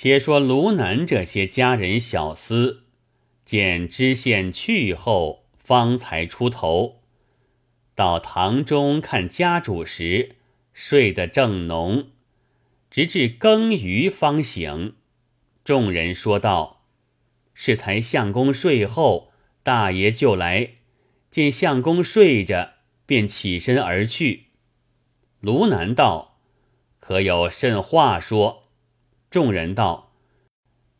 且说卢南这些家人小厮，见知县去后，方才出头。到堂中看家主时，睡得正浓，直至更余方醒。众人说道：“是才相公睡后，大爷就来。见相公睡着，便起身而去。”卢南道：“可有甚话说？”众人道：“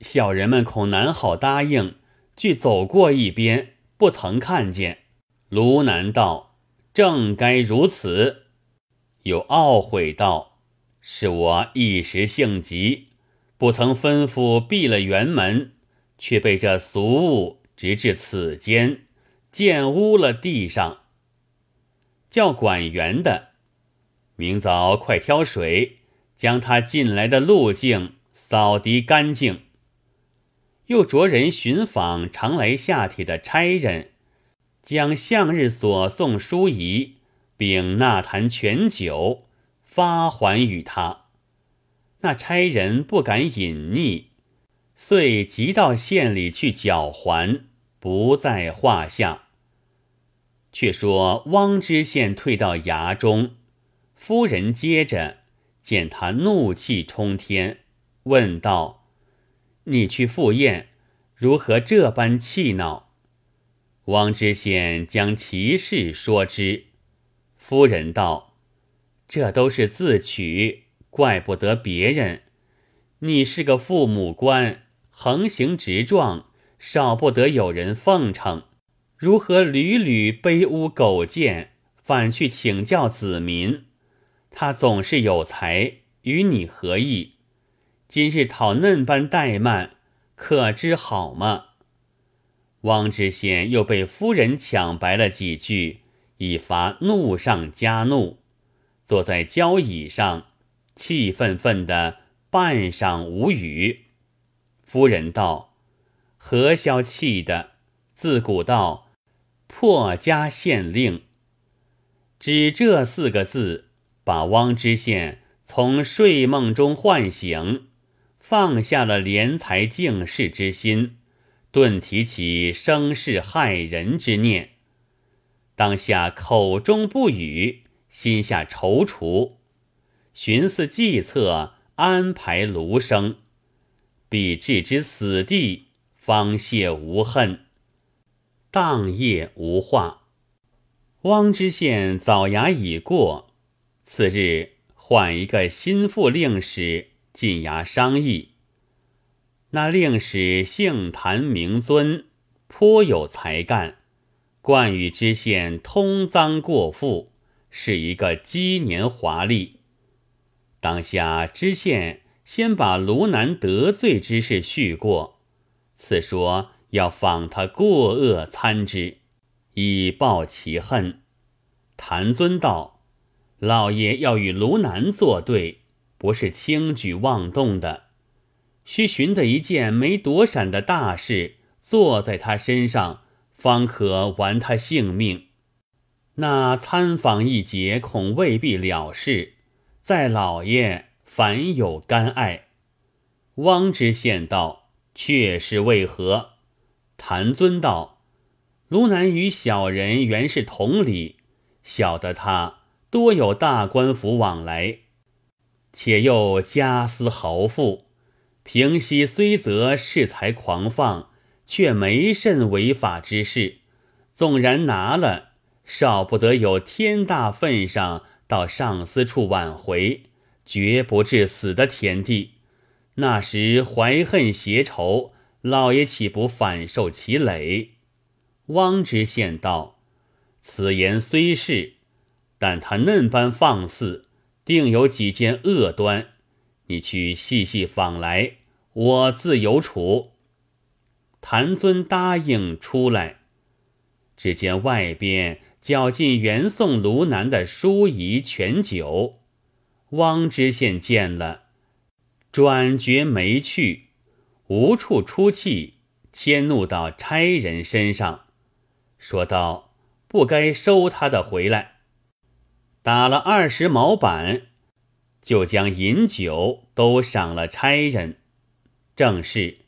小人们恐难好答应，俱走过一边，不曾看见。”卢南道：“正该如此。”又懊悔道：“是我一时性急，不曾吩咐闭了园门，却被这俗物直至此间，溅污了地上。叫管园的，明早快挑水，将他进来的路径。”扫涤干净，又着人寻访常来下帖的差人，将向日所送书仪，并纳坛全酒发还与他。那差人不敢隐匿，遂急到县里去缴还，不在话下。却说汪知县退到衙中，夫人接着见他怒气冲天。问道：“你去赴宴，如何这般气恼？”王知县将其事说之。夫人道：“这都是自取，怪不得别人。你是个父母官，横行直撞，少不得有人奉承。如何屡屡卑污苟贱，反去请教子民？他总是有才，与你何异？”今日讨嫩般怠慢，可知好吗？汪知县又被夫人抢白了几句，以发怒上加怒，坐在交椅上，气愤愤的半晌无语。夫人道：“何消气的？自古道破家县令，只这四个字，把汪知县从睡梦中唤醒。”放下了怜才敬事之心，顿提起生事害人之念。当下口中不语，心下踌躇，寻思计策安排卢生，必置之死地，方泄无恨。当夜无话。汪知县早衙已过，次日换一个心腹令使。进衙商议，那令史姓谭名尊，颇有才干，冠与知县通赃过富，是一个积年华丽。当下知县先把卢南得罪之事叙过，次说要访他过恶参之，以报其恨。谭尊道：“老爷要与卢南作对。”不是轻举妄动的，须寻得一件没躲闪的大事，坐在他身上，方可完他性命。那参访一节，恐未必了事。在老爷凡有干爱，汪知县道：“却是为何？”谭尊道：“卢南与小人原是同理，晓得他多有大官府往来。”且又家私豪富，平息虽则恃才狂放，却没甚违法之事。纵然拿了，少不得有天大份上到上司处挽回，绝不致死的田地。那时怀恨结仇，老爷岂不反受其累？汪知县道：“此言虽是，但他嫩般放肆。”定有几件恶端，你去细细访来，我自有处。谭尊答应出来，只见外边绞尽原宋卢南的书仪全酒，汪知县见了，转觉没趣，无处出气，迁怒到差人身上，说道：“不该收他的回来。”打了二十毛板，就将饮酒都赏了差人。正是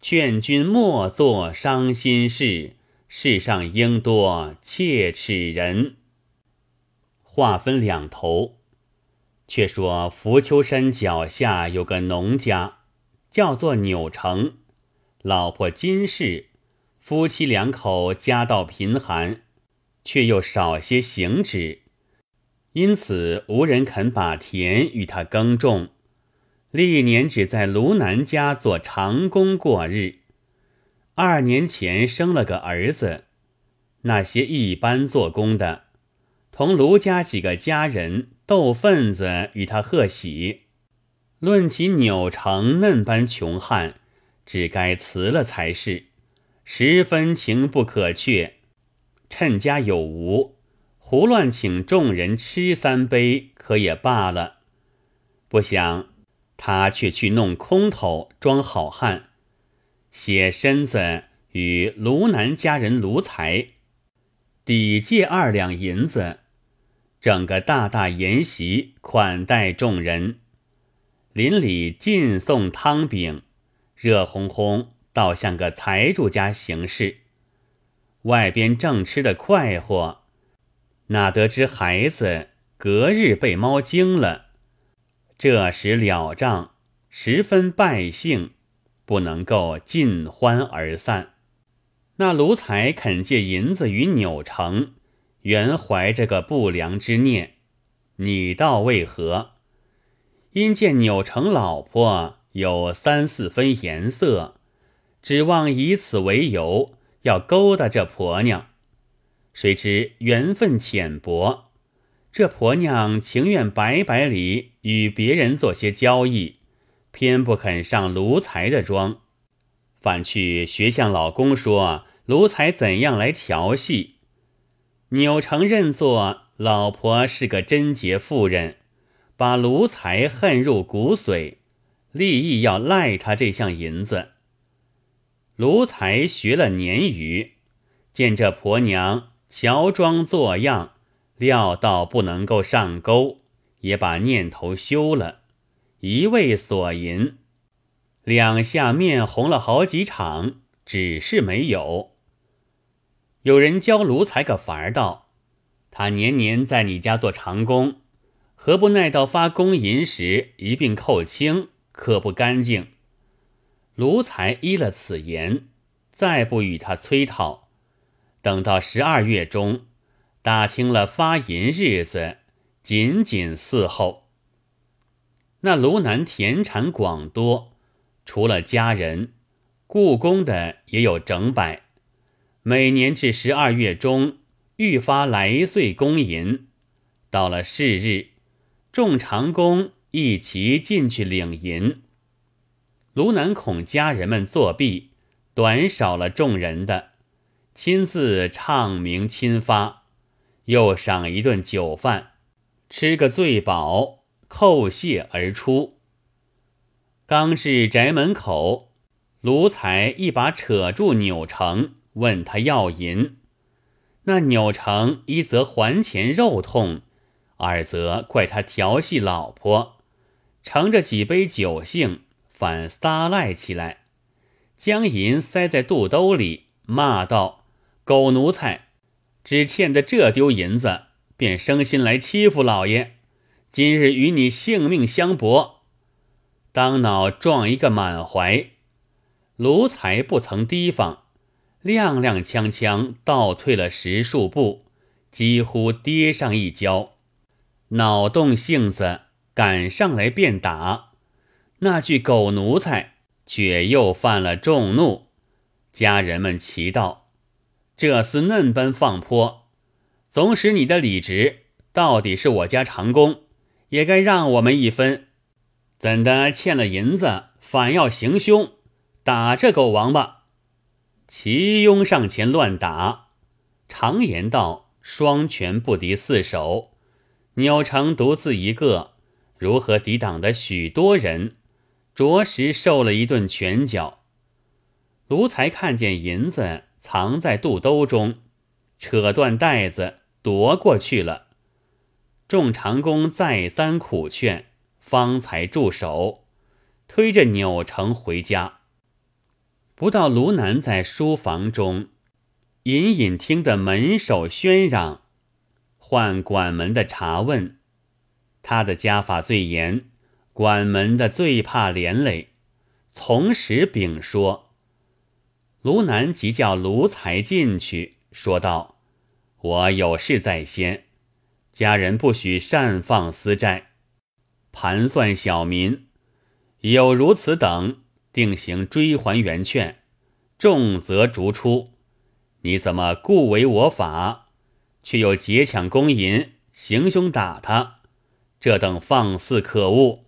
劝君莫做伤心事，世上应多切齿人。话分两头，却说浮丘山脚下有个农家，叫做钮成，老婆金氏，夫妻两口家道贫寒，却又少些行止，因此无人肯把田与他耕种。历年只在卢南家做长工过日。二年前生了个儿子，那些一般做工的，同卢家几个家人斗份子与他贺喜。论起钮成嫩般穷汉，只该辞了才是，十分情不可却。趁家有无，胡乱请众人吃三杯，可也罢了。不想。他却去弄空头装好汉，写身子与卢南家人卢才抵借二两银子，整个大大筵席款待众人。邻里尽送汤饼，热烘烘，倒像个财主家行事。外边正吃得快活，哪得知孩子隔日被猫惊了。这时了账，十分败兴，不能够尽欢而散。那卢才肯借银子与钮成，原怀着个不良之念。你道为何？因见钮成老婆有三四分颜色，指望以此为由要勾搭这婆娘。谁知缘分浅薄。这婆娘情愿白白里与别人做些交易，偏不肯上奴才的庄，反去学向老公说奴才怎样来调戏。扭成认作老婆是个贞洁妇人，把奴才恨入骨髓，立意要赖他这项银子。奴才学了年余，见这婆娘乔装作样。料到不能够上钩，也把念头休了。一味索银，两下面红了好几场，只是没有。有人教卢才个法儿道：“他年年在你家做长工，何不耐到发工银时一并扣清，可不干净？”卢才依了此言，再不与他催讨。等到十二月中。打听了发银日子，紧紧伺候。那卢南田产广多，除了家人，雇工的也有整百。每年至十二月中，愈发来岁公银。到了是日，众长工一齐进去领银。卢南恐家人们作弊，短少了众人的，亲自唱名亲发。又赏一顿酒饭，吃个醉饱，叩谢而出。刚至宅门口，卢才一把扯住钮成，问他要银。那钮成一则还钱肉痛，二则怪他调戏老婆，乘着几杯酒兴，反撒赖起来，将银塞在肚兜里，骂道：“狗奴才！”只欠的这丢银子，便生心来欺负老爷。今日与你性命相搏，当脑撞一个满怀。奴才不曾提防，踉踉跄跄倒退了十数步，几乎跌上一跤。脑动性子，赶上来便打。那句狗奴才，却又犯了众怒。家人们齐道。这厮嫩般放泼，总使你的理直，到底是我家长工，也该让我们一分。怎的欠了银子，反要行凶，打这狗王八？齐拥上前乱打。常言道：双拳不敌四手。钮成独自一个，如何抵挡得许多人？着实受了一顿拳脚。卢才看见银子。藏在肚兜中，扯断带子夺过去了。众长工再三苦劝，方才住手。推着钮成回家。不到卢南在书房中，隐隐听得门首喧嚷，唤管门的查问。他的家法最严，管门的最怕连累。从实禀说，卢南即叫卢才进去，说道：“我有事在先，家人不许擅放私债，盘算小民，有如此等，定行追还原券，重则逐出。你怎么故违我法，却又劫抢公银，行凶打他？这等放肆可恶！”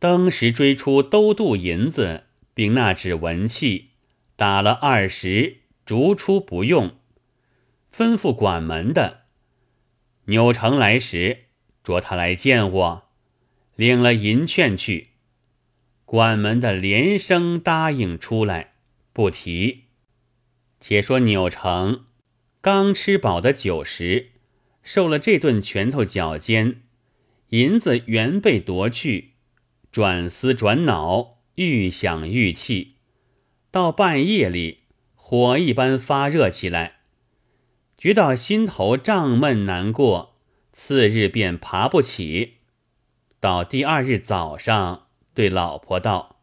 当时追出兜渡银子，并那纸文契，打了二十，逐出不用。吩咐管门的，钮成来时，着他来见我，领了银券去。管门的连声答应出来，不提。且说钮成刚吃饱的酒食，受了这顿拳头脚尖，银子原被夺去。转思转脑，愈想愈气，到半夜里火一般发热起来，觉到心头胀闷难过，次日便爬不起。到第二日早上，对老婆道：“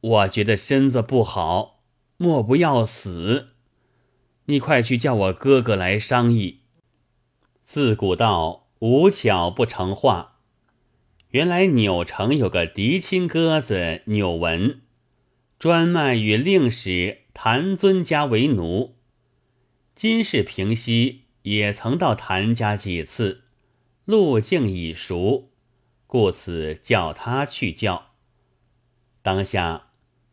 我觉得身子不好，莫不要死。你快去叫我哥哥来商议。”自古道无巧不成话。原来钮城有个嫡亲鸽子钮文，专卖与令史谭尊家为奴。金氏平西也曾到谭家几次，路径已熟，故此叫他去叫。当下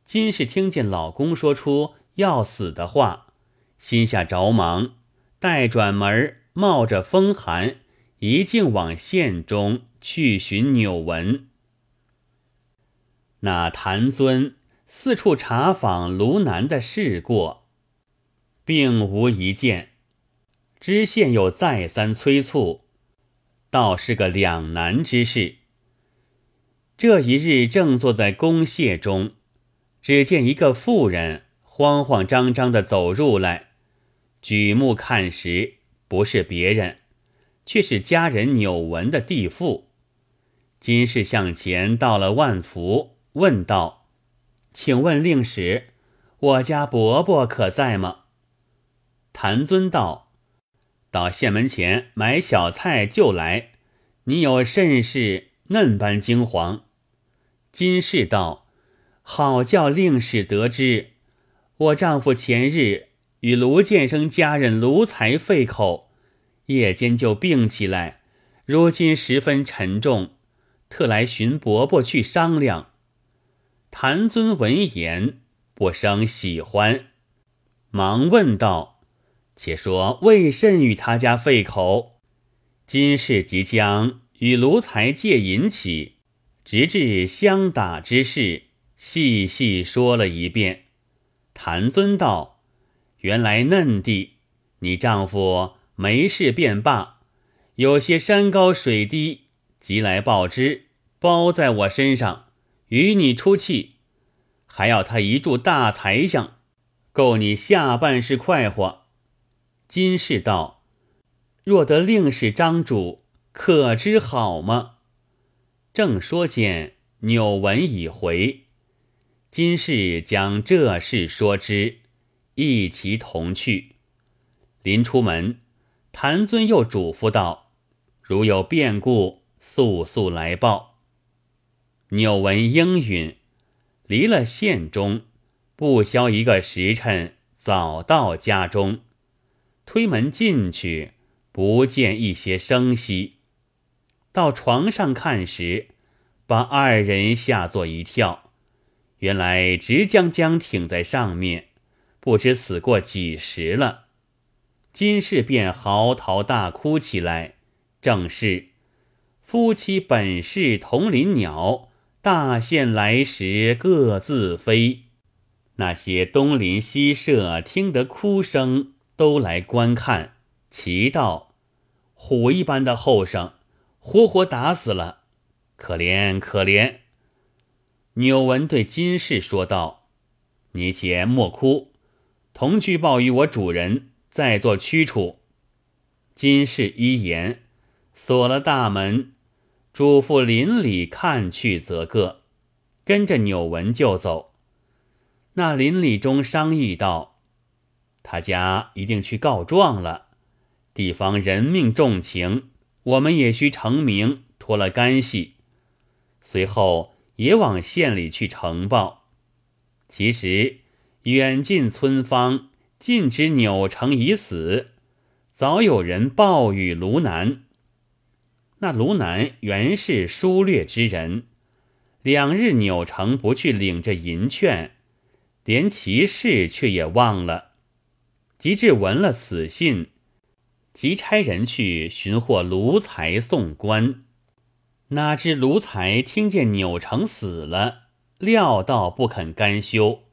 金氏听见老公说出要死的话，心下着忙，待转门，冒着风寒，一径往县中。去寻钮文，那谭尊四处查访卢南的事过，并无一件。知县又再三催促，倒是个两难之事。这一日正坐在公廨中，只见一个妇人慌慌张张的走入来，举目看时，不是别人，却是家人纽文的弟妇。金氏向前到了万福，问道：“请问令史，我家伯伯可在吗？”谭尊道：“到县门前买小菜就来。你有甚事嫩般惊惶？”金氏道：“好叫令史得知，我丈夫前日与卢建生家人卢才费口，夜间就病起来，如今十分沉重。”特来寻伯伯去商量。谭尊闻言不生喜欢，忙问道：“且说为甚与他家费口？今世即将与卢才借银起，直至相打之事，细细说了一遍。”谭尊道：“原来嫩弟，你丈夫没事便罢，有些山高水低。”即来报之，包在我身上，与你出气，还要他一柱大财相，够你下半世快活。金氏道：“若得令氏张主，可知好吗？”正说间，纽文已回，金氏将这事说之，一齐同去。临出门，谭尊又嘱咐道：“如有变故。”速速来报。纽文应允，离了县中，不消一个时辰，早到家中，推门进去，不见一些声息。到床上看时，把二人吓作一跳。原来直将将挺在上面，不知死过几时了。金氏便嚎啕大哭起来，正是。夫妻本是同林鸟，大限来时各自飞。那些东邻西舍听得哭声，都来观看，奇道：“虎一般的后生，活活打死了，可怜可怜。”纽文对金氏说道：“你且莫哭，同去报与我主人，再做驱处。”金氏一言，锁了大门，嘱咐邻里看去则个，跟着纽文就走。那邻里中商议道：“他家一定去告状了，地方人命重情，我们也需成名，脱了干系。随后也往县里去呈报。其实远近村坊尽知钮成已死，早有人报与卢南。那卢南原是疏略之人，两日钮成不去领这银券。”连其事却也忘了，及至闻了此信，即差人去寻获卢才送官。哪知卢才听见钮成死了，料到不肯甘休，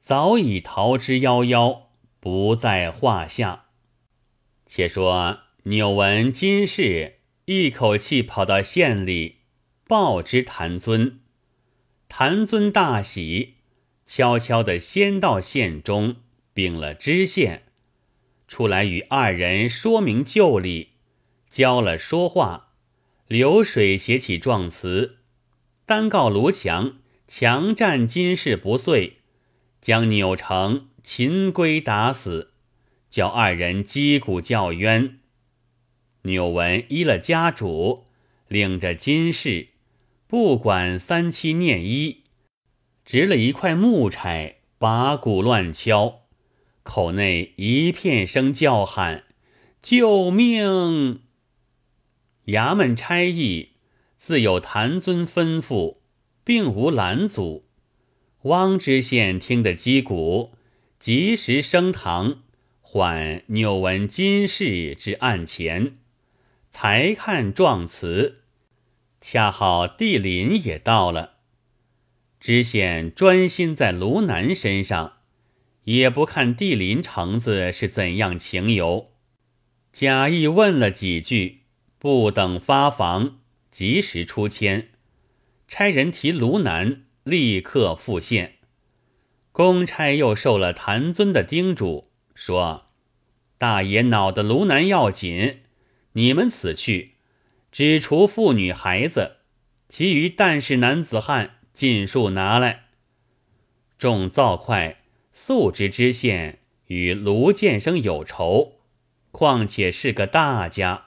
早已逃之夭夭，不在话下。且说钮闻今事，一口气跑到县里报知谭尊，谭尊大喜。悄悄地先到县中禀了知县，出来与二人说明旧理，交了说话。流水写起状词，单告卢强强占金氏不遂，将钮成秦归打死，叫二人击鼓叫冤。钮文依了家主，领着金氏，不管三七念一。执了一块木柴，把鼓乱敲，口内一片声叫喊：“救命！”衙门差役自有谭尊吩咐，并无拦阻。汪知县听得击鼓，及时升堂，唤纽文金氏至案前，才看状词。恰好地林也到了。知县专心在卢南身上，也不看地林橙子是怎样情由，假意问了几句，不等发房，及时出签，差人提卢南，立刻赴县。公差又受了谭尊的叮嘱，说：“大爷恼得卢南要紧，你们此去，只除妇女孩子，其余但是男子汉。”尽数拿来。众造快素知知县与卢建生有仇，况且是个大家，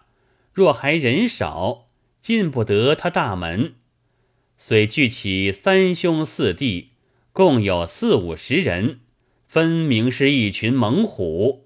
若还人少，进不得他大门。遂聚起三兄四弟，共有四五十人，分明是一群猛虎。